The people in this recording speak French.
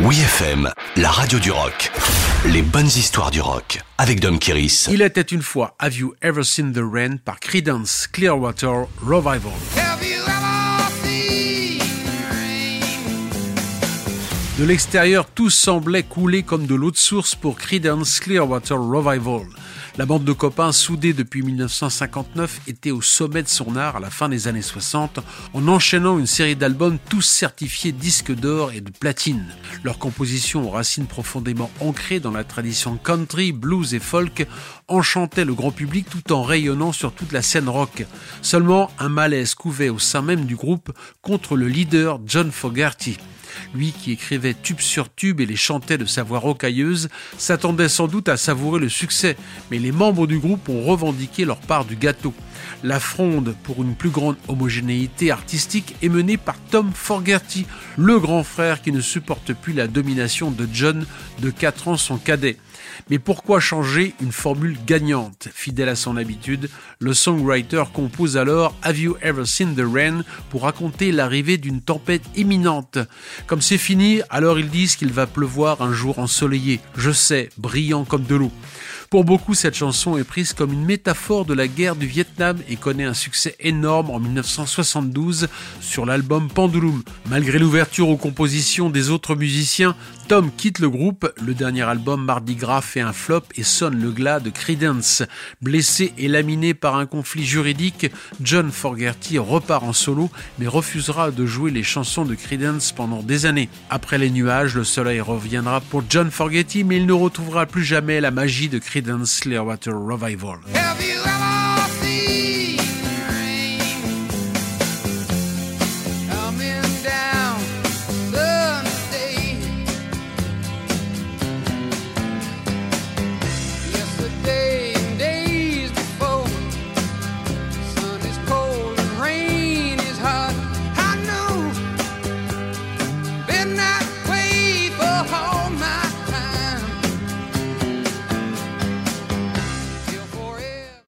Oui FM, la radio du rock. Les bonnes histoires du rock avec Dom Kiris. Il était une fois Have You Ever Seen the Rain par Creedence Clearwater Revival. De l'extérieur, tout semblait couler comme de l'eau de source pour Creedence Clearwater Revival. La bande de copains, soudée depuis 1959, était au sommet de son art à la fin des années 60, en enchaînant une série d'albums tous certifiés disques d'or et de platine. Leurs compositions aux racines profondément ancrées dans la tradition country, blues et folk enchantaient le grand public tout en rayonnant sur toute la scène rock. Seulement, un malaise couvait au sein même du groupe contre le leader John Fogerty. Lui qui écrivait tube sur tube et les chantait de sa voix rocailleuse, s'attendait sans doute à savourer le succès, mais les membres du groupe ont revendiqué leur part du gâteau. La fronde pour une plus grande homogénéité artistique est menée par Tom Fogerty, le grand frère qui ne supporte plus la domination de John, de 4 ans son cadet. Mais pourquoi changer une formule gagnante? Fidèle à son habitude, le songwriter compose alors Have You Ever Seen the Rain pour raconter l'arrivée d'une tempête imminente. Comme c'est fini, alors ils disent qu'il va pleuvoir un jour ensoleillé, je sais, brillant comme de l'eau. Pour beaucoup, cette chanson est prise comme une métaphore de la guerre du Vietnam et connaît un succès énorme en 1972 sur l'album Pendulum. Malgré l'ouverture aux compositions des autres musiciens, Tom quitte le groupe. Le dernier album Mardi Gras fait un flop et sonne le glas de Credence. Blessé et laminé par un conflit juridique, John Fogerty repart en solo mais refusera de jouer les chansons de Credence pendant des années. Après les nuages, le soleil reviendra pour John Fogerty mais il ne retrouvera plus jamais la magie de Credence Clearwater Revival.